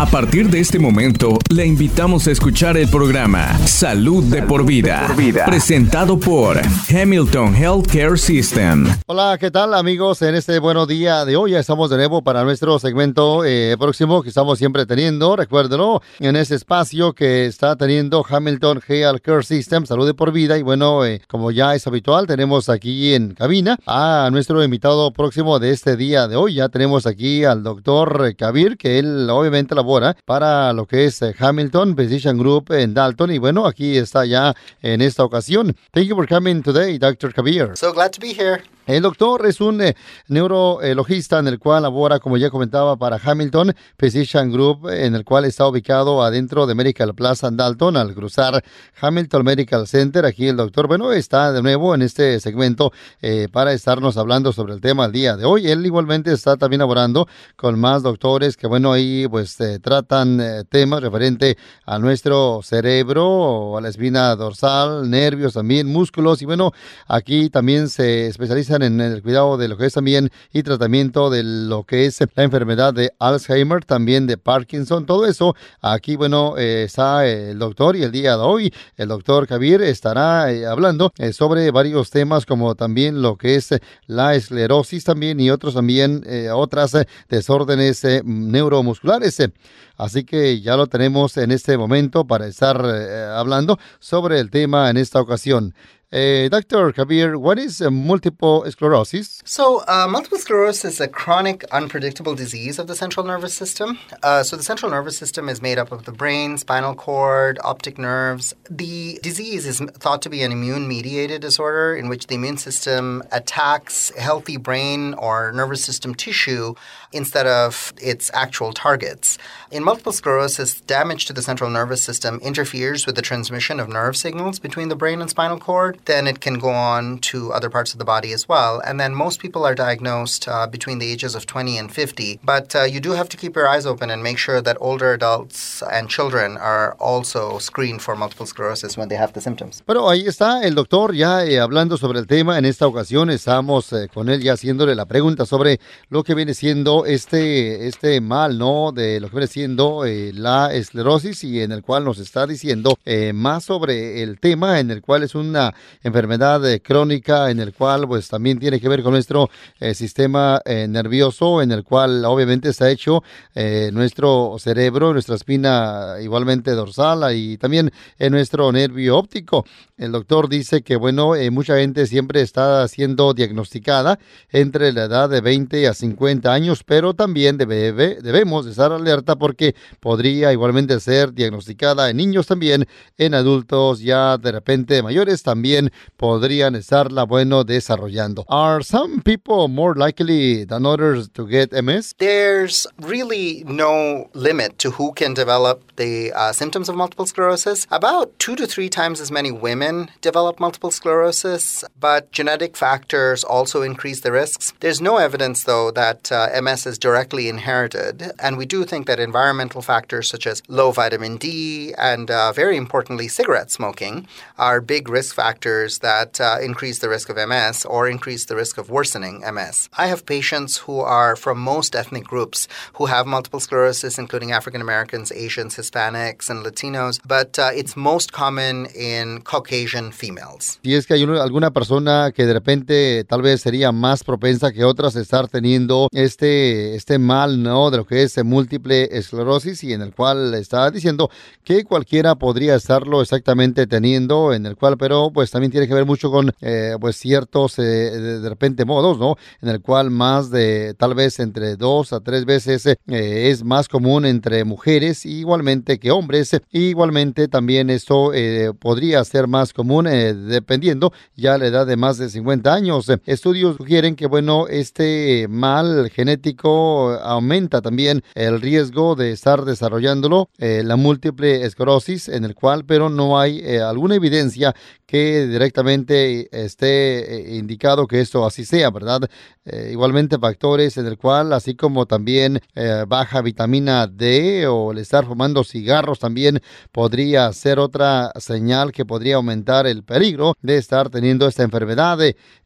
A partir de este momento, le invitamos a escuchar el programa Salud de por vida, presentado por Hamilton Healthcare System. Hola, ¿qué tal amigos? En este buenos día de hoy ya estamos de nuevo para nuestro segmento eh, próximo que estamos siempre teniendo, recuérdenlo, en ese espacio que está teniendo Hamilton Healthcare System, Salud de por vida. Y bueno, eh, como ya es habitual, tenemos aquí en cabina a nuestro invitado próximo de este día de hoy. Ya tenemos aquí al doctor Kabir, que él obviamente la para lo que es eh, Hamilton Physician Group en Dalton. Y bueno, aquí está ya en esta ocasión. Thank you for coming today, Dr. Kabir. So glad to be here. El doctor es un eh, neurologista en el cual labora, como ya comentaba, para Hamilton Physician Group, en el cual está ubicado adentro de Medical Plaza en Dalton, al cruzar Hamilton Medical Center. Aquí el doctor, bueno, está de nuevo en este segmento eh, para estarnos hablando sobre el tema el día de hoy. Él igualmente está también laborando con más doctores que, bueno, ahí pues eh, tratan temas referente a nuestro cerebro, a la espina dorsal, nervios también, músculos. Y bueno, aquí también se en el cuidado de lo que es también y tratamiento de lo que es la enfermedad de Alzheimer, también de Parkinson, todo eso. Aquí, bueno, eh, está el doctor y el día de hoy el doctor Javier estará eh, hablando eh, sobre varios temas como también lo que es la esclerosis también y otros también, otras desórdenes neuromusculares. Así que ya lo tenemos en este momento para estar hablando sobre el tema en esta ocasión. Uh, Dr. Kabir, what is uh, multiple sclerosis? So, uh, multiple sclerosis is a chronic, unpredictable disease of the central nervous system. Uh, so, the central nervous system is made up of the brain, spinal cord, optic nerves. The disease is thought to be an immune mediated disorder in which the immune system attacks healthy brain or nervous system tissue instead of its actual targets. In multiple sclerosis, damage to the central nervous system interferes with the transmission of nerve signals between the brain and spinal cord then it can go on to other parts of the body as well. And then most people are diagnosed uh, between the ages of 20 and 50. But uh, you do have to keep your eyes open and make sure that older adults and children are also screened for multiple sclerosis when they have the symptoms. Pero ahí está el doctor ya eh, hablando sobre el tema. En esta ocasión estamos eh, con él ya haciéndole la pregunta sobre lo que viene siendo este, este mal, ¿no? De lo que viene siendo eh, la esclerosis y en el cual nos está diciendo eh, más sobre el tema en el cual es una enfermedad eh, crónica en el cual pues también tiene que ver con nuestro sistema nervioso, en el cual obviamente está hecho nuestro cerebro, nuestra espina igualmente dorsal y también en nuestro nervio óptico. El doctor dice que bueno, mucha gente siempre está siendo diagnosticada entre la edad de 20 a 50 años, pero también debe, debemos estar alerta porque podría igualmente ser diagnosticada en niños también, en adultos ya de repente mayores también podrían estarla bueno desarrollando. Are some people more likely than others to get MS? There's really no limit to who can develop the uh, symptoms of multiple sclerosis. About two to three times as many women develop multiple sclerosis, but genetic factors also increase the risks. There's no evidence, though, that uh, MS is directly inherited, and we do think that environmental factors such as low vitamin D and, uh, very importantly, cigarette smoking are big risk factors that uh, increase the risk of MS or increase the risk of worsening MS. I have patients who are from most ethnic groups who have multiple sclerosis, including African Americans, Asians, Hispanics, and Latinos, but uh, it's most common in Caucasian females. Si es que hay alguna persona que de repente tal vez sería más propensa que otras estar teniendo este, este mal, ¿no? De lo que es múltiple esclerosis y en el cual está diciendo que cualquiera podría estarlo exactamente teniendo, en el cual, pero pues también tiene que ver mucho con eh, pues ciertos eh, de, repente modos, ¿no? En el cual más de tal vez entre dos a tres veces eh, es más común entre mujeres igualmente que hombres. Igualmente también esto podría ser más común dependiendo ya la edad de más de 50 años. Estudios sugieren que bueno, este mal genético aumenta también el riesgo de estar desarrollándolo, la múltiple esclerosis, en el cual pero no hay alguna evidencia que directamente esté eh, indicado que esto así sea, ¿verdad? Eh, igualmente factores en el cual, así como también eh, baja vitamina D o el estar fumando cigarros también podría ser otra señal que podría aumentar el peligro de estar teniendo esta enfermedad.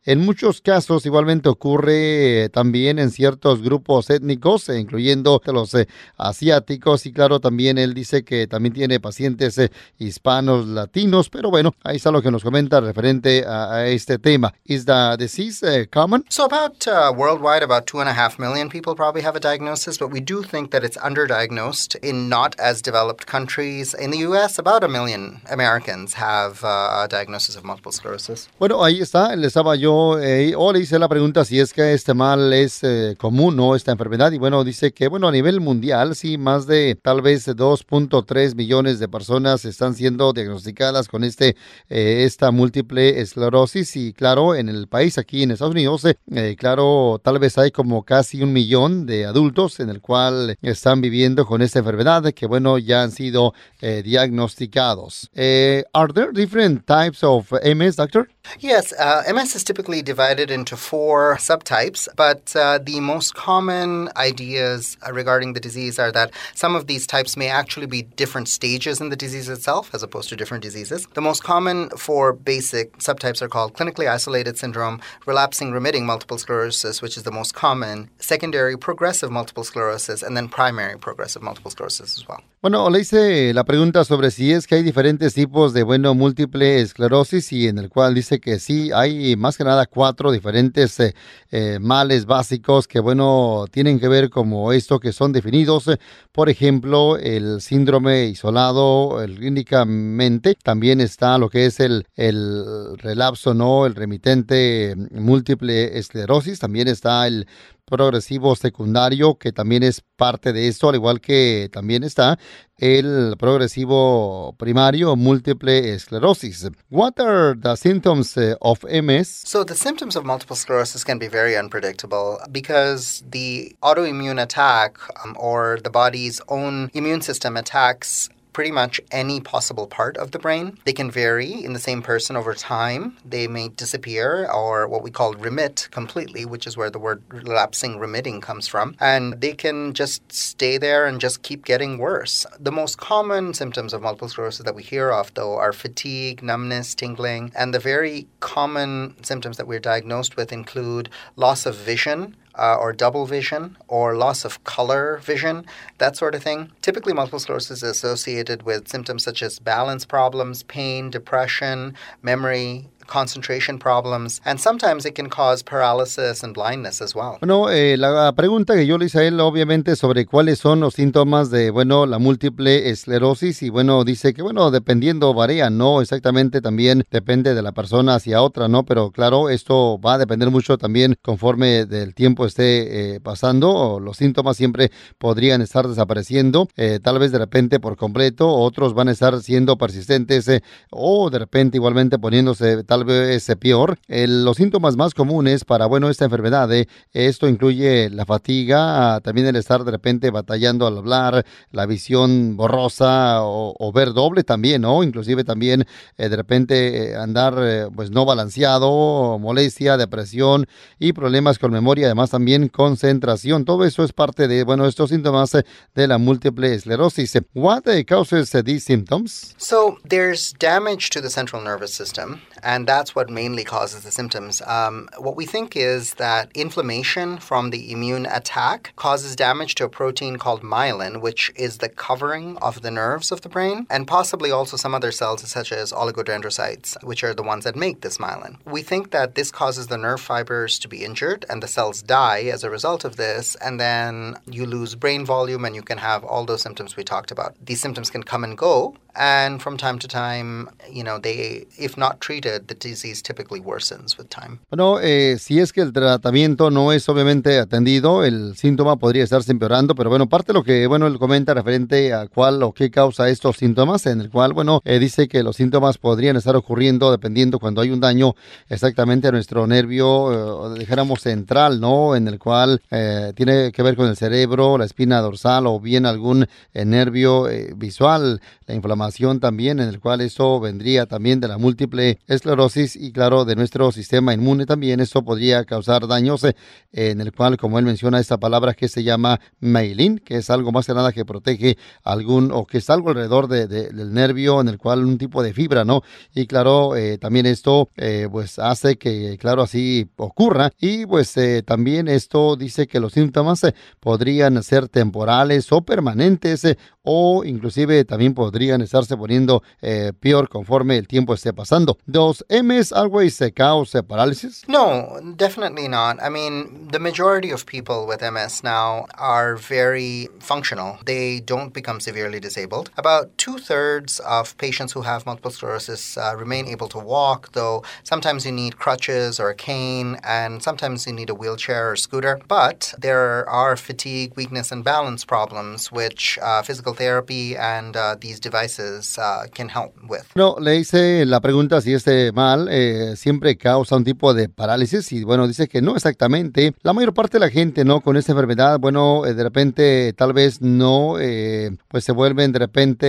En muchos casos igualmente ocurre también en ciertos grupos étnicos, incluyendo los asiáticos asiáticos y claro, también él dice que también tiene pacientes eh, hispanos, latinos, pero bueno, ahí está lo que nos comenta referente a, este tema. ¿Is the disease common? So about uh, worldwide, about two and a half million people probably have a diagnosis, but we do think that it's underdiagnosed in not as developed countries. In the U.S., about a million Americans have uh, a diagnosis of multiple sclerosis. Bueno, ahí está, le estaba yo, eh, o le hice la pregunta si es que este mal es eh, común, ¿no? Esta enfermedad, y bueno, dice que, bueno, a nivel mundial, sí, más de tal vez 2.3 millones de personas están siendo diagnosticadas con este, eh, esta múltiple esclerosis, y claro, en el país, aquí en Estados Unidos, eh, claro, tal vez hay como casi un millón de adultos en el cual están viviendo con esta enfermedad, que bueno, ya han sido diagnosticados. are there different types of MS, doctor? Yes, uh, MS is typically divided into four subtypes, but uh, the most common ideas uh, regarding the disease are that some of these types may actually be different stages in the disease itself as opposed to different diseases. The most common four basic subtypes are called clinically isolated syndrome, relapsing remitting multiple sclerosis, which is the most common, secondary progressive multiple sclerosis, and then primary progressive multiple sclerosis as well. Bueno, le hice la pregunta sobre si es que hay diferentes tipos de, bueno, múltiple esclerosis y en el cual dice que sí, hay más que nada cuatro diferentes eh, eh, males básicos que, bueno, tienen que ver como esto que son definidos. Por ejemplo, el síndrome isolado, el clínicamente, también está lo que es el, el relapso, ¿no? El remitente múltiple esclerosis, también está el progresivo secundario, que también es parte de esto, al igual que también está el progresivo primario múltiple esclerosis. What are the symptoms uh, of MS? So the symptoms of multiple sclerosis can be very unpredictable because the autoimmune attack um, or the body's own immune system attacks pretty much any possible part of the brain. They can vary in the same person over time. They may disappear or what we call remit completely, which is where the word relapsing remitting comes from. And they can just stay there and just keep getting worse. The most common symptoms of multiple sclerosis that we hear of, though, are fatigue, numbness, tingling. And the very common symptoms that we're diagnosed with include loss of vision uh, or double vision or loss of color vision, that sort of thing. Typically, multiple sclerosis is associated with symptoms such as balance problems, pain, depression, memory, concentration problems, and sometimes it can cause paralysis and blindness as well. Bueno, eh, la pregunta que yo le hice a él, obviamente, sobre cuáles son los síntomas de, bueno, la múltiple esclerosis, y bueno, dice que, bueno, dependiendo, varía, ¿no? Exactamente, también depende de la persona hacia otra, ¿no? Pero claro, esto va a depender mucho también conforme del tiempo esté eh, pasando, los síntomas siempre podrían estar desapareciendo, eh, tal vez de repente por completo, otros van a estar siendo persistentes, eh, o de repente igualmente poniéndose tal vez peor. los síntomas más comunes para, bueno, esta enfermedad, eh, esto incluye la fatiga, también el estar de repente batallando al hablar, la visión borrosa o, ver doble también, ¿no? Inclusive también eh, de repente eh, andar pues no balanceado, molestia, depresión y problemas con memoria, además también concentración. Todo eso es parte de, bueno, estos síntomas de la múltiple esclerosis. What causes these symptoms? So there's damage to the central nervous system and that's what mainly causes the symptoms. Um, what we think is that inflammation from the immune attack causes damage to a protein called myelin, which is the covering of the nerves of the brain, and possibly also some other cells, such as oligodendrocytes, which are the ones that make this myelin. We think that this causes the nerve fibers to be injured, and the cells die as a result of this, and then you lose brain volume and you can have all those symptoms we talked about. These symptoms can come and go, and from time to time, you know, they, if not treated, the disease typically worsens with time. Bueno, eh, si es que el tratamiento no es obviamente atendido, el síntoma podría estarse empeorando, pero bueno, parte de lo que, bueno, él comenta referente a cuál o qué causa estos síntomas, en el cual, bueno, eh, dice que los síntomas podrían estar ocurriendo dependiendo cuando hay un daño exactamente a nuestro nervio, eh, dijéramos central, ¿no? En el cual eh, tiene que ver con el cerebro, la espina dorsal o bien algún nervio visual, la inflamación también, en el cual eso vendría también de la múltiple esclerosis y claro, de nuestro sistema inmune también, eso podría causar daños, eh, en el cual, como él menciona, esta palabra que se llama mailin, que es algo más que nada que protege algún, o que es algo alrededor del nervio, en el cual un tipo de fibra, ¿no? Y claro, eh, también esto, eh, pues hace que, claro, así ocurra. Y pues también esto dice que los síntomas podrían ser temporales o permanentes o inclusive también podrían estarse poniendo eh, peor conforme el tiempo esté pasando. ¿Does MS always cause paralysis? No, definitely not. I mean, the majority of people with MS now are very functional. They don't become severely disabled. About two thirds of patients who have multiple sclerosis uh, remain able to walk, though sometimes you need crutches or a cane, and sometimes you need a wheelchair or scooter. But there are fatigue, weakness, and balance problems which uh, physical therapy and uh, these devices uh, can help with. No, le hice la pregunta si este mal eh, siempre causa un tipo de parálisis y bueno, dice que no exactamente. La mayor parte de la gente, ¿no? Con esta enfermedad, bueno, eh, de repente tal vez no, eh, pues se vuelven de repente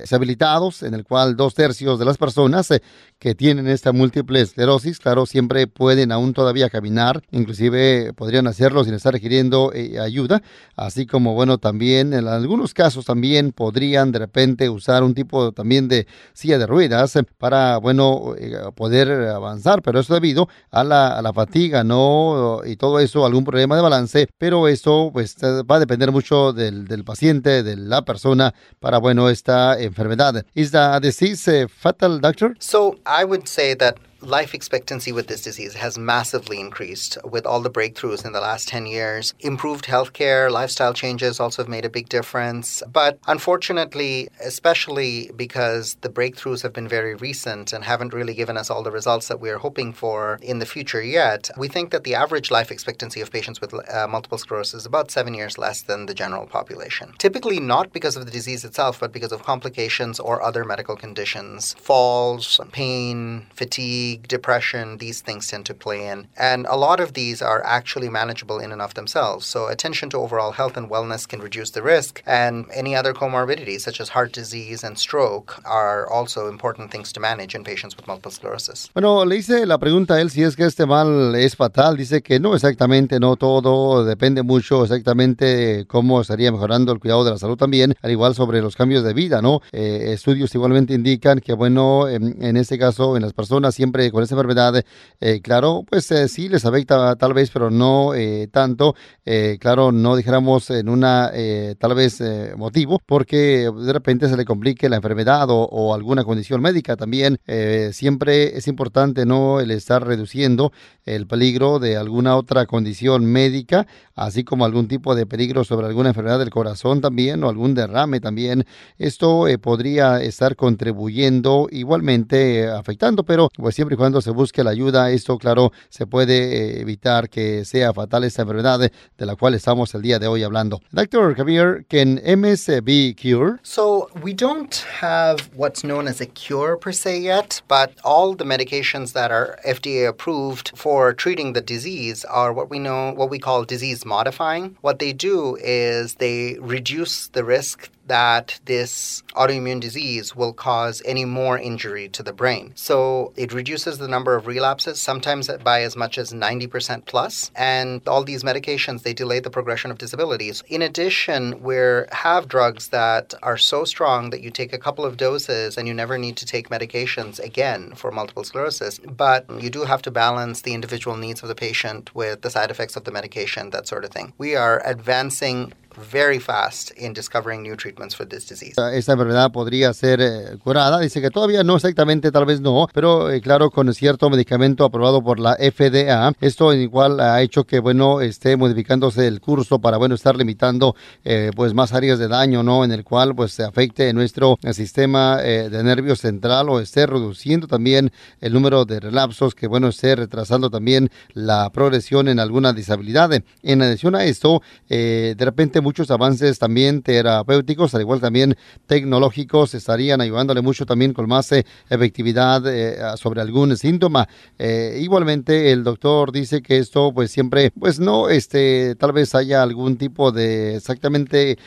deshabilitados, en el cual dos tercios de las personas que tienen esta múltiple esclerosis, claro, siempre pueden aún todavía caminar, inclusive podrían hacerlo sin estar requiriendo ayuda, así como bueno, también en algunos casos también podrían de repente usar un tipo también de silla de ruedas para, bueno, eh, poder avanzar, pero eso debido a la, a la fatiga, ¿no? Y todo eso, algún problema de balance, pero eso pues va a depender mucho del, del paciente, de la persona para, bueno, esta enfermedad. ¿Is the disease fatal, doctor? So I would say that life expectancy with this disease has massively increased with all the breakthroughs in the last 10 years. Improved healthcare, lifestyle changes also have made a big difference. But unfortunately, especially because the breakthroughs have been very recent and haven't really given us all the results that we are hoping for in the future yet, we think that the average life expectancy of patients with uh, multiple sclerosis is about seven years less than the general population. Typically, not because of the disease itself, but because of complications or other medical conditions falls, pain, fatigue fatigue, depression, these things tend to play in. And a lot of these are actually manageable in and of themselves. So attention to overall health and wellness can reduce the risk. And any other comorbidities, such as heart disease and stroke, are also important things to manage in patients with multiple sclerosis. Bueno, le hice la pregunta a él si es que este mal es fatal. Dice que no exactamente, no todo. Depende mucho exactamente cómo estaría mejorando el cuidado de la salud también, al igual sobre los cambios de vida, ¿no? Eh, estudios igualmente indican que, bueno, en, en este caso, en las personas siempre con esa enfermedad, eh, claro, pues eh, sí les afecta tal vez, pero no eh, tanto, claro, no dijéramos en una tal vez motivo, porque de repente se le complique la enfermedad o, alguna condición médica también. siempre es importante no el estar reduciendo el peligro de alguna otra condición médica, así como algún tipo de peligro sobre alguna enfermedad del corazón también o algún derrame también. Esto podría estar contribuyendo igualmente afectando, pero pues siempre y cuando se busque la ayuda, esto, claro, se puede eh, evitar que sea fatal esta enfermedad de la cual estamos el día de hoy hablando. Dr. Javier, can MS be cured? So, we don't have what's known as a cure per se yet, but all the medications that are FDA approved for treating the disease are what we know, what we call disease modifying. What they do is they reduce the risk that this autoimmune disease will cause any more injury to the brain. So it reduces the number of relapses, sometimes by as much as 90% plus. And all these medications, they delay the progression of disabilities. In addition, we have drugs that are so strong that you take a couple of doses and you never need to take medications again for multiple sclerosis. But you do have to balance the individual needs of the patient with the side effects of the medication, that sort of thing. We are advancing very fast in discovering new treatments for this disease. Esta enfermedad podría ser eh, curada. Dice que todavía no exactamente, tal vez no, pero eh, claro, con cierto medicamento aprobado por la FDA. Esto igual ha hecho que, bueno, esté modificándose el curso para, bueno, estar limitando, eh, pues, más áreas de daño, ¿no? En el cual, pues, se afecte nuestro sistema de nervio central o esté reduciendo también el número de relapsos, que, bueno, esté retrasando también la progresión en alguna disabilidad. En adición a esto, de repente muchos avances también terapéuticos, al igual también tecnológicos, estarían ayudándole mucho también con más eh, efectividad eh, sobre algún síntoma. Eh, igualmente, el doctor dice que esto, pues siempre, pues no, este, tal vez haya algún tipo de exactamente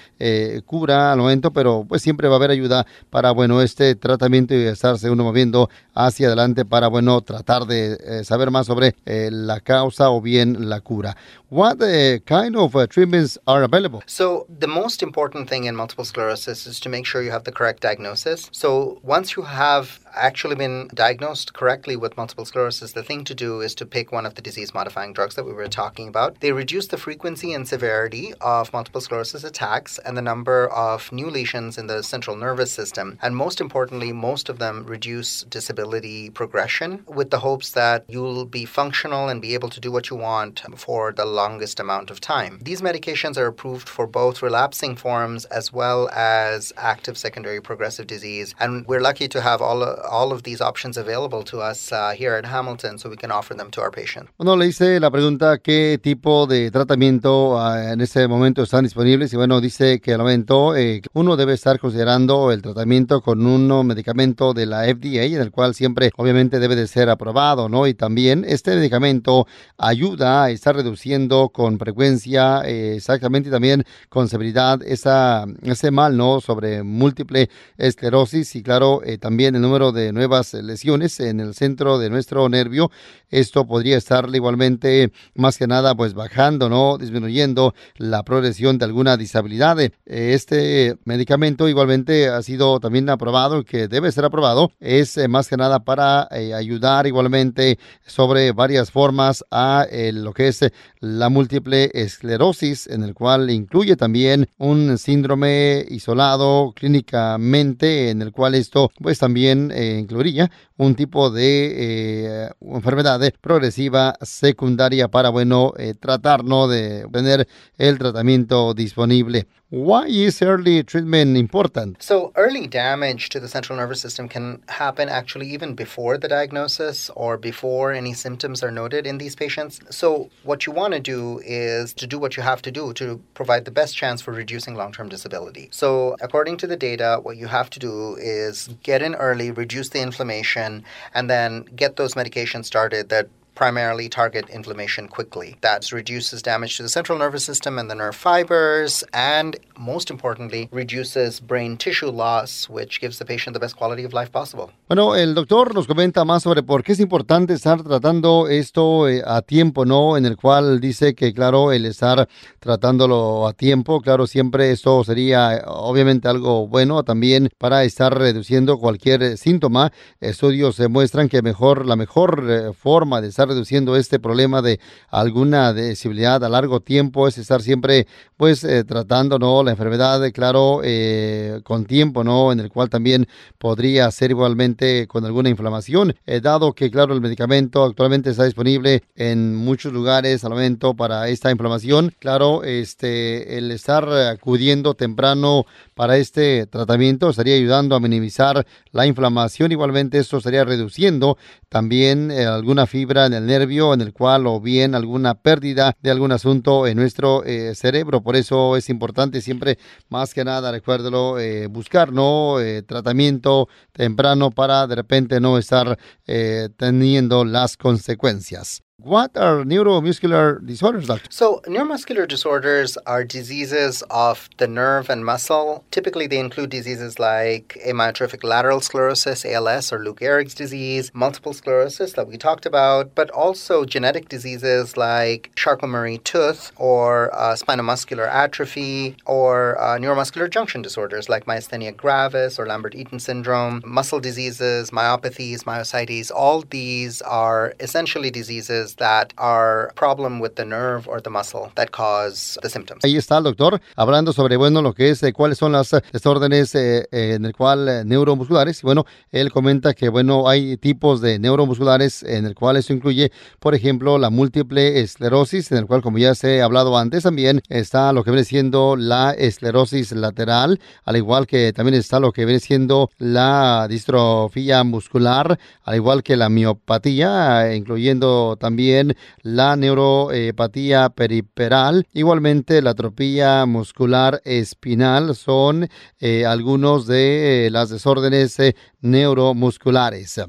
cura al momento, pero pues siempre va a haber ayuda para, bueno, este tratamiento y estarse uno moviendo hacia adelante para, bueno, tratar de saber más sobre la causa o bien la cura. What kind of treatments are available? So, the most important thing in multiple sclerosis is to make sure you have the correct diagnosis. So, once you have actually been diagnosed correctly with multiple sclerosis, the thing to do is to pick one of the disease modifying drugs that we were talking about. They reduce the frequency and severity of multiple sclerosis attacks and the number of new lesions in the central nervous system. And most importantly, most of them reduce disability progression with the hopes that you'll be functional and be able to do what you want for the longest amount of time. These medications are approved for both relapsing forms as well as active secondary progressive disease. And we're lucky to have all all of these options available to us uh, here at Hamilton so we can offer them to our patients. Bueno, le hice la pregunta qué tipo de tratamiento uh, en este momento están disponibles y bueno, dice que al momento eh, uno debe estar considerando el tratamiento con un medicamento de la FDA en el cual siempre obviamente debe de ser aprobado, ¿no? Y también este medicamento ayuda a estar reduciendo con frecuencia eh, exactamente y también con severidad esa, ese mal, ¿no? Sobre múltiple esclerosis y claro, eh, también el número de nuevas lesiones en el centro de nuestro nervio. Esto podría estar igualmente, más que nada, pues bajando, ¿no? Disminuyendo la progresión de alguna disabilidad. Este medicamento igualmente ha sido también aprobado, que debe ser aprobado. Es eh, más que nada para eh, ayudar igualmente sobre varias formas a eh, lo que es la múltiple esclerosis, en el cual incluye también un síndrome isolado clínicamente, en el cual esto pues también incluiría un tipo de enfermedad progresiva secundaria para, bueno, tratar, ¿no? De tener el tratamiento disponible. Why is early treatment important? So, early damage to the central nervous system can happen actually even before the diagnosis or before any symptoms are noted in these patients. So, what you want to do is to do what you have to do to provide the best chance for reducing long term disability. So, according to the data, what you have to do is get in early, reduce the inflammation, and then get those medications started that primarily target inflammation quickly. That reduces damage to the central nervous system and the nerve fibers, and most importantly, reduces brain tissue loss, which gives the patient the best quality of life possible. Bueno, el doctor nos comenta más sobre por qué es importante estar tratando esto eh, a tiempo, ¿no? En el cual dice que, claro, el estar tratándolo a tiempo, claro, siempre esto sería obviamente algo bueno también para estar reduciendo cualquier síntoma. Estudios demuestran que mejor, la mejor eh, forma de estar reduciendo este problema de alguna disabilidad a largo tiempo es estar siempre pues eh, tratando no la enfermedad claro eh, con tiempo no en el cual también podría ser igualmente con alguna inflamación. Eh, dado que claro el medicamento actualmente está disponible en muchos lugares al momento para esta inflamación claro este el estar acudiendo temprano para este tratamiento estaría ayudando a minimizar la inflamación. Igualmente esto estaría reduciendo también alguna fibra en el nervio en el cual o bien alguna pérdida de algún asunto en nuestro eh, cerebro. Por eso es importante siempre, más que nada, recuérdelo, eh, buscar ¿no? Eh, tratamiento temprano para de repente no estar teniendo las consecuencias. What are neuromuscular disorders, doctor? So, neuromuscular disorders are diseases of the nerve and muscle. Typically, they include diseases like amyotrophic lateral sclerosis, ALS, or Lou Gehrig's disease, multiple sclerosis that we talked about, but also genetic diseases like Charcot-Marie tooth or uh, spinomuscular atrophy or uh, neuromuscular junction disorders like myasthenia gravis or Lambert-Eaton syndrome, muscle diseases, myopathies, myositis. All these are essentially diseases that are problem with the nerve or the muscle that cause the symptoms. Ahí está el doctor hablando sobre bueno lo que es eh, cuáles son las eh, desórdenes eh, en el cual neuromusculares. Bueno, él comenta que bueno hay tipos de neuromusculares en el cual eso incluye, por ejemplo, la múltiple esclerosis, en el cual como ya se ha hablado antes también está lo que viene siendo la esclerosis lateral, al igual que también está lo que viene siendo la distrofía muscular, al igual que la miopatía, incluyendo también también la neuropatía periperal, igualmente la atropía muscular espinal son eh, algunos de eh, las desórdenes eh, neuromusculares.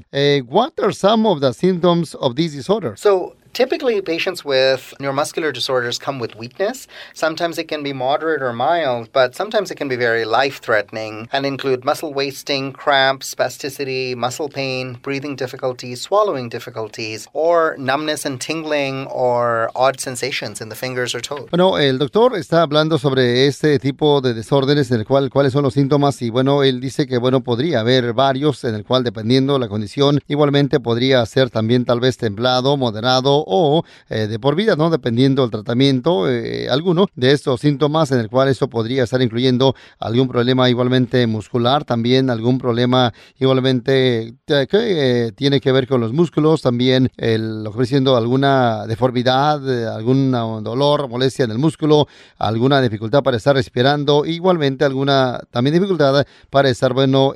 What are some of the symptoms of these disorders? So, Typically, patients with neuromuscular disorders come with weakness. Sometimes it can be moderate or mild, but sometimes it can be very life threatening and include muscle wasting, cramps, spasticity, muscle pain, breathing difficulties, swallowing difficulties, or numbness and tingling or odd sensations in the fingers or toes. Bueno, el doctor está hablando sobre este tipo de desórdenes en el cual cuáles son los síntomas y bueno, él dice que bueno, podría haber varios en el cual dependiendo la condición, igualmente podría ser también tal vez templado, moderado o eh, de por vida, ¿no? Dependiendo del tratamiento, eh, alguno de estos síntomas en el cual esto podría estar incluyendo algún problema igualmente muscular, también algún problema igualmente eh, que tiene que ver con los músculos, también el, lo alguna deformidad, algún dolor, molestia en el músculo, alguna dificultad para estar respirando, igualmente alguna también dificultad para estar, bueno,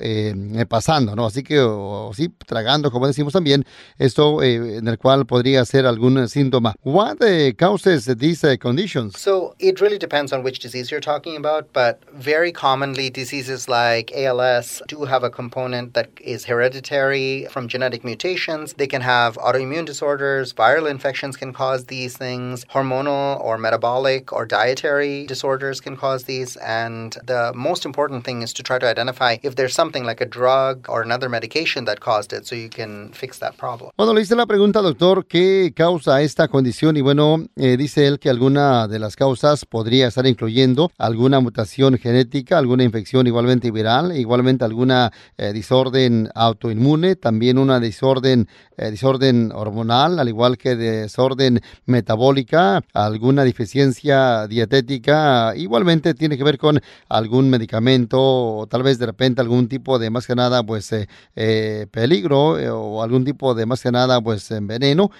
pasando, ¿no? Así que, o, sí, tragando, como decimos también, esto en el cual podría ser algún síntoma. What uh, causes these uh, conditions? So it really depends on which disease you're talking about, but very commonly diseases like ALS do have a component that is hereditary from genetic mutations. They can have autoimmune disorders, viral infections can cause these things, hormonal or metabolic or dietary disorders can cause these, and the most important thing is to try to identify if there's something like a drug or another medication that caused it so you can fix that problem. Bueno, le hice la pregunta, doctor, ¿qué causa causa esta condición y bueno, eh, dice él que alguna de las causas podría estar incluyendo alguna mutación genética, alguna infección igualmente viral, igualmente alguna eh, desorden autoinmune, también una desorden, eh, desorden hormonal, al igual que desorden metabólica, alguna deficiencia dietética, igualmente tiene que ver con algún medicamento o tal vez de repente algún tipo de más que nada pues peligro o algún tipo de más que nada pues veneno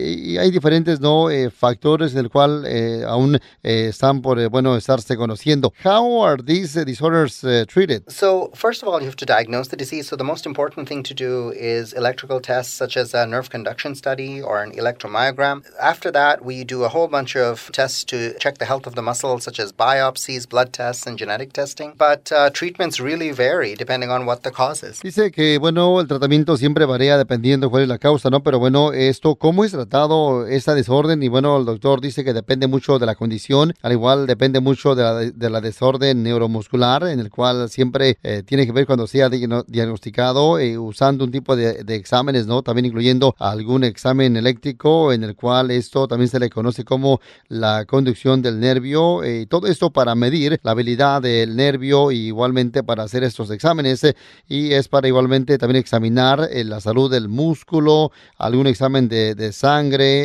y hay diferentes no eh, factores del cual eh, aún eh, están por bueno estarse conociendo. How are these disorders treated? So first of all, you have to diagnose the disease. So the most important thing to do is electrical tests such as a nerve conduction study or an electromyogram. After that, we do a whole bunch of tests to check the health of the muscle, such as biopsies, blood tests, and genetic testing. But uh, treatments really vary depending on what the cause is. Dice que bueno el tratamiento siempre varía dependiendo cuál es la causa, ¿no? Pero bueno esto cómo es tratado esta desorden y bueno, el doctor dice que depende mucho de la condición, al igual depende mucho de la, de la desorden neuromuscular, en el cual siempre eh, tiene que ver cuando sea diagnosticado eh, usando un tipo de, exámenes, ¿no? También incluyendo algún examen eléctrico en el cual esto también se le conoce como la conducción del nervio y eh, todo esto para medir la habilidad del nervio y igualmente para hacer estos exámenes y es para igualmente también examinar la salud del músculo, algún examen de sangre,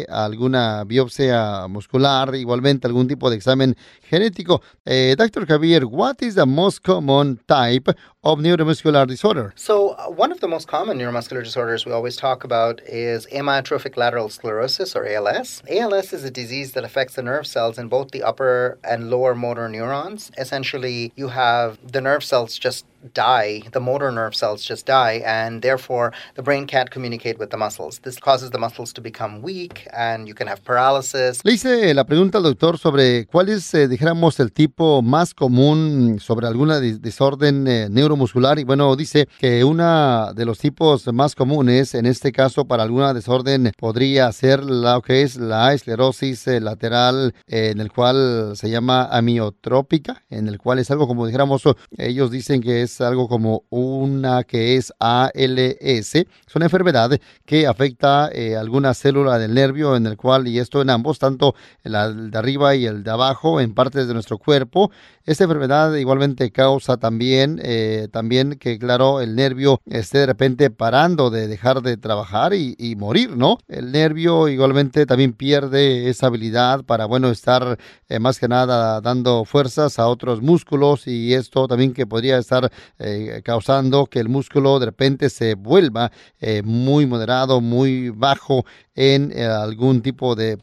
alguna biopsia muscular, igualmente algún tipo de examen genético. Eh, Dr. Javier, what is the most common type of neuromuscular disorder? So, uh, one of the most common neuromuscular disorders we always talk about is amyotrophic lateral sclerosis or ALS. ALS is a disease that affects the nerve cells in both the upper and lower motor neurons. Essentially, you have the nerve cells just die, the motor nerve cells just die, and therefore the brain can't communicate with the muscles. This causes the muscles to become weak and you can have paralysis. Le hice la pregunta al doctor sobre cuál es, eh, dijéramos, el tipo más común sobre alguna desorden eh, neuromuscular y bueno, dice que una de los tipos más comunes, en este caso para alguna desorden, podría ser lo que es la esclerosis eh, lateral, en el cual se llama amiotrópica, en el cual es algo como dijéramos, ellos dicen que es algo como una que es ALS. Es una enfermedad que afecta eh, alguna célula del nervio en el cual, y esto en ambos, tanto el de arriba y el de abajo, en partes de nuestro cuerpo. Esta enfermedad igualmente causa también, eh, también que, claro, el nervio esté de repente parando de dejar de trabajar y, morir, ¿no? El nervio igualmente también pierde esa habilidad para, bueno, estar eh, más que nada dando fuerzas a otros músculos y esto también que podría estar eh, causando que el músculo de repente se vuelva muy moderado, muy bajo en eh, algún tipo de,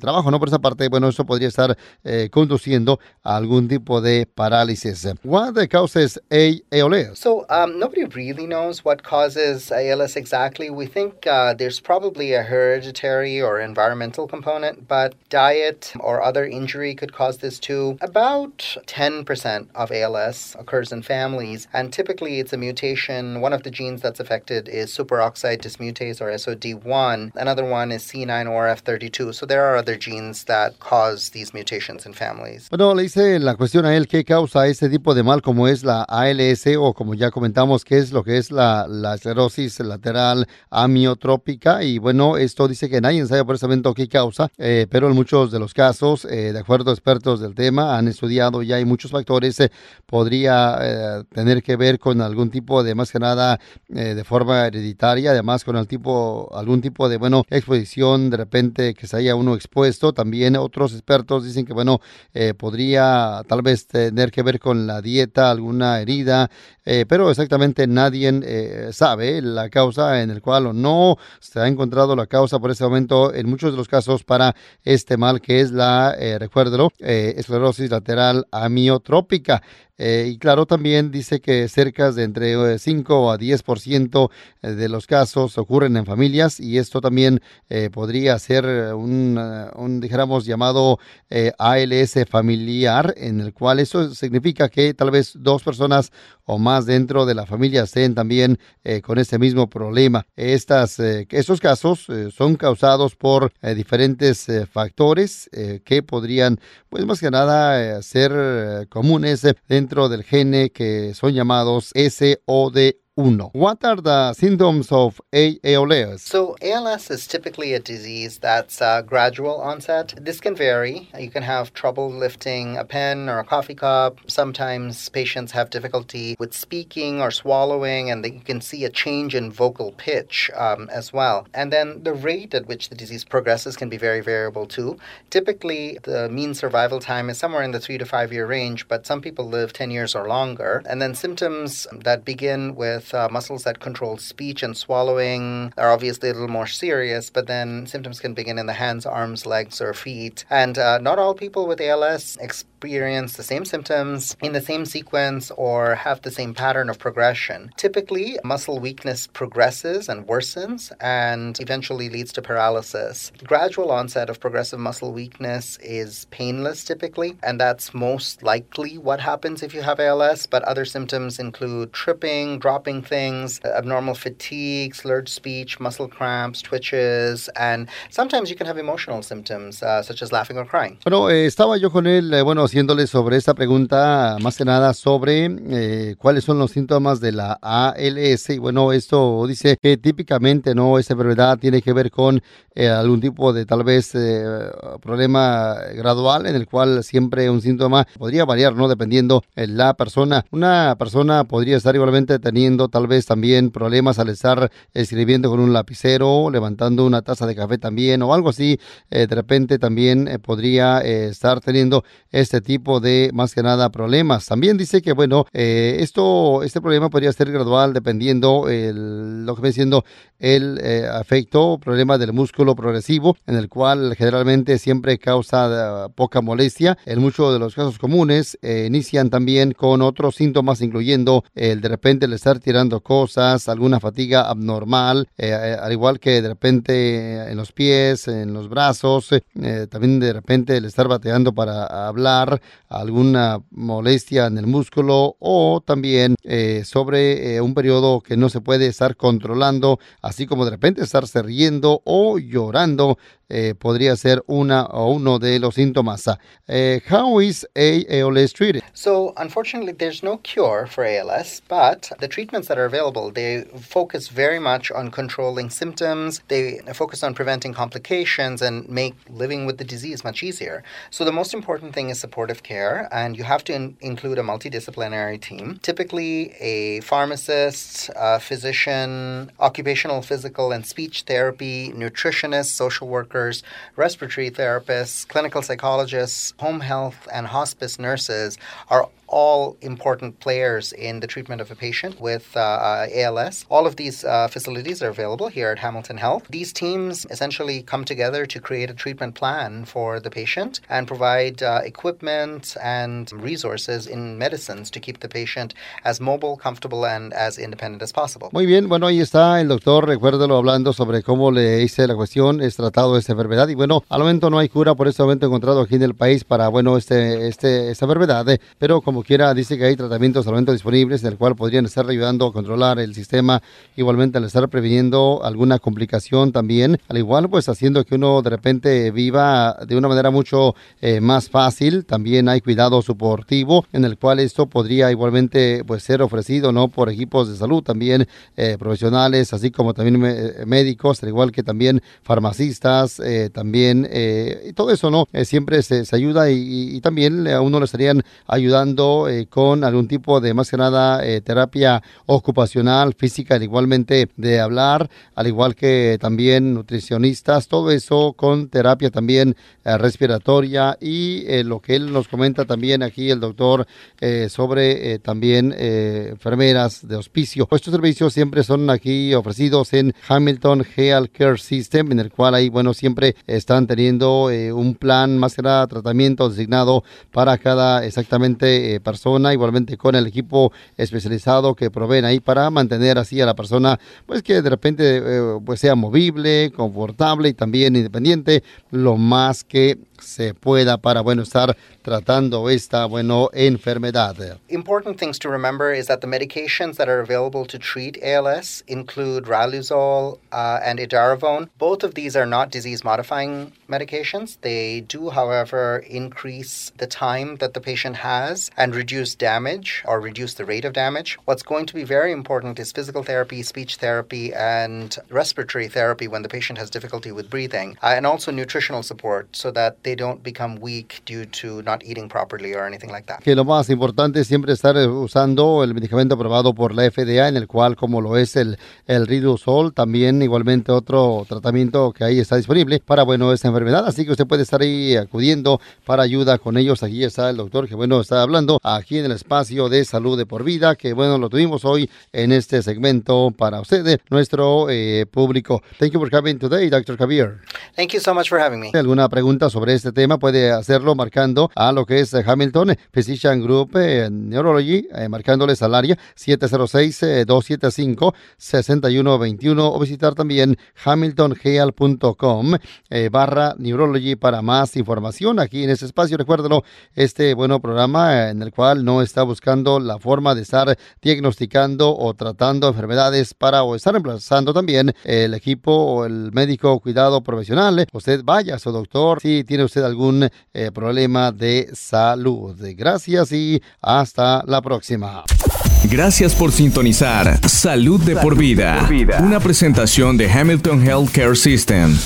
trabajo, ¿no? Por esa parte, bueno, eso podría estar eh, conduciendo a algún tipo de parálisis. What the causes ALS? So um, nobody really knows what causes ALS exactly. We think uh, there's probably a hereditary or environmental component, but diet or other injury could cause this too. About 10% of ALS occurs in families, and typically it's a mutation. One of the genes that's affected is superoxide dismutase or SOD1. Another one is C9orf32. So there are other genes that cause these mutations in families. Bueno, le hice la cuestión a él qué causa este tipo de mal como es la ALS o como ya comentamos qué es lo que es la, la esclerosis lateral amiotrópica y bueno, esto dice que nadie sabe precisamente qué causa, eh, pero en muchos de los casos, eh, de acuerdo a expertos del tema, han estudiado ya hay muchos factores, eh, podría eh, tener que ver con algún tipo de más que nada eh, de forma hereditaria, además con el tipo, algún tipo de, bueno, de repente que se haya uno expuesto. También otros expertos dicen que, bueno, eh, podría tal vez tener que ver con la dieta, alguna herida, eh, pero exactamente nadie eh, sabe la causa en el cual o no se ha encontrado la causa por ese momento en muchos de los casos para este mal que es la, recuérdelo, esclerosis lateral amiotrópica. Eh, y claro, también dice que cerca de entre 5 a 10% de los casos ocurren en familias y esto también eh, podría ser un, un, dijéramos, llamado eh, ALS familiar, en el cual eso significa que tal vez dos personas o más dentro de la familia estén también eh, con ese mismo problema. Estas, eh, estos casos eh, son causados por diferentes factores que podrían, pues más que nada, ser comunes dentro del gene que son llamados SOD 1. What are the symptoms of ALS? So, ALS is typically a disease that's uh, gradual onset. This can vary. You can have trouble lifting a pen or a coffee cup. Sometimes patients have difficulty with speaking or swallowing, and you can see a change in vocal pitch um, as well. And then the rate at which the disease progresses can be very variable too. Typically, the mean survival time is somewhere in the three to five year range, but some people live 10 years or longer. And then symptoms that begin with uh, muscles that control speech and swallowing are obviously a little more serious, but then symptoms can begin in the hands, arms, legs, or feet. And uh, not all people with ALS experience the same symptoms in the same sequence or have the same pattern of progression. Typically, muscle weakness progresses and worsens and eventually leads to paralysis. Gradual onset of progressive muscle weakness is painless typically, and that's most likely what happens if you have ALS, but other symptoms include tripping, dropping things, abnormal fatigue, slurred speech, muscle cramps, twitches, and sometimes you can have emotional symptoms uh, such as laughing or crying. Bueno, eh, estaba yo con él, eh, bueno, haciéndole sobre esta pregunta, más que nada sobre eh, cuáles son los síntomas de la ALS. Y bueno, esto dice que típicamente no esta enfermedad tiene que ver con eh, algún tipo de tal vez eh, problema gradual en el cual siempre un síntoma podría variar, ¿no? Dependiendo de la persona. Una persona podría estar igualmente teniendo tal vez también problemas al estar escribiendo con un lapicero, levantando una taza de café también o algo así. De repente también podría estar teniendo este tipo de más que nada problemas. También dice que bueno, eh, esto, este problema podría ser gradual dependiendo el, lo que viene siendo el eh, afecto, problema del músculo progresivo, en el cual generalmente siempre causa uh, poca molestia. En muchos de los casos comunes eh, inician también con otros síntomas, incluyendo el de repente el estar tirando cosas, alguna fatiga abnormal, eh, al igual que de repente en los pies, en los brazos, también de repente el estar bateando para hablar, alguna molestia en el músculo o también sobre un periodo que no se puede estar controlando así como de repente estarse riendo o llorando eh, podría ser una o uno de los síntomas. Uh, how is ALS treated? So, unfortunately, there's no cure for ALS, but the treatments that are available, they focus very much on controlling symptoms. They focus on preventing complications and make living with the disease much easier. So, the most important thing is supportive care, and you have to in- include a multidisciplinary team. Typically, a pharmacist, a physician, occupational, physical, and speech therapy, nutritionist, social worker workers, respiratory therapists, clinical psychologists, home health, and hospice nurses are all important players in the treatment of a patient with uh, uh ALS. All of these uh, facilities are available here at Hamilton Health. These teams essentially come together to create a treatment plan for the patient and provide uh, equipment and resources in medicines to keep the patient as mobile, comfortable, and as independent as possible. Muy bien, bueno, ahí está el doctor, recuérdelo hablando sobre cómo le hice la cuestión, es tratado de esta y bueno, al momento no hay cura por este momento encontrado aquí en el país para, bueno, este, este, esta enfermedad, eh, pero como quiera, dice que hay tratamientos al momento disponibles en el cual podrían estar ayudando a controlar el sistema, igualmente al estar previniendo alguna complicación también, al igual pues haciendo que uno de repente viva de una manera mucho eh, más fácil, también hay cuidado suportivo en el cual esto podría igualmente pues ser ofrecido, ¿no? Por equipos de salud también eh, profesionales, así como también médicos, al igual que también farmacistas, eh, también, y todo eso, ¿no? siempre se, ayuda y, y, también a uno le estarían ayudando con algún tipo de, más que nada, eh, terapia ocupacional, física, igualmente de hablar, al igual que también nutricionistas, todo eso con terapia también eh, respiratoria y eh, lo que él nos comenta también aquí el doctor sobre también enfermeras de hospicio. Estos servicios siempre son aquí ofrecidos en Hamilton Health Care System, en el cual ahí, bueno, siempre están teniendo un plan, más que nada, tratamiento designado para cada exactamente persona igualmente con el equipo especializado que proveen ahí para mantener así a la persona, pues que de repente eh, pues sea movible, confortable y también independiente, lo más que se pueda para, bueno, estar tratando esta, bueno, enfermedad. Important things to remember is that the medications that are available to treat ALS include Riluzole uh, and Edaravone. Both of these are not disease-modifying medications. They do, however, increase the time that the patient has and reduce damage or reduce the rate of damage. What's going to be very important is physical therapy, speech therapy, and respiratory therapy when the patient has difficulty with breathing, uh, and also nutritional support so that they don't become weak due to not eating properly or anything like that. Que lo más importante es siempre estar eh, usando el medicamento aprobado por la FDA, en el cual, como lo es el, el Ridusol, también igualmente otro tratamiento que ahí está disponible para, bueno, esta enfermedad. Así que usted puede estar ahí acudiendo para ayuda con ellos. Aquí está el doctor que, bueno, está hablando aquí en el espacio de salud de por vida, que, bueno, lo tuvimos hoy en este segmento para ustedes, nuestro eh, público. Thank you for coming today, Dr. Javier. Thank you so much for having me. ¿Alguna pregunta sobre este tema? Puede hacerlo marcando a lo que es Hamilton Physician Group Neurology, eh, marcándoles al área 706-275-6121 o visitar también hamiltonheal.com eh, barra neurology para más información aquí en este espacio. Recuérdelo, este bueno programa en el cual no está buscando la forma de estar diagnosticando o tratando enfermedades para o estar reemplazando también el equipo o el médico cuidado profesional. Usted vaya a su doctor si tiene usted algún eh, problema de salud. Gracias y hasta la próxima. Gracias por sintonizar Salud de, por, vida, una presentación de Hamilton Healthcare System.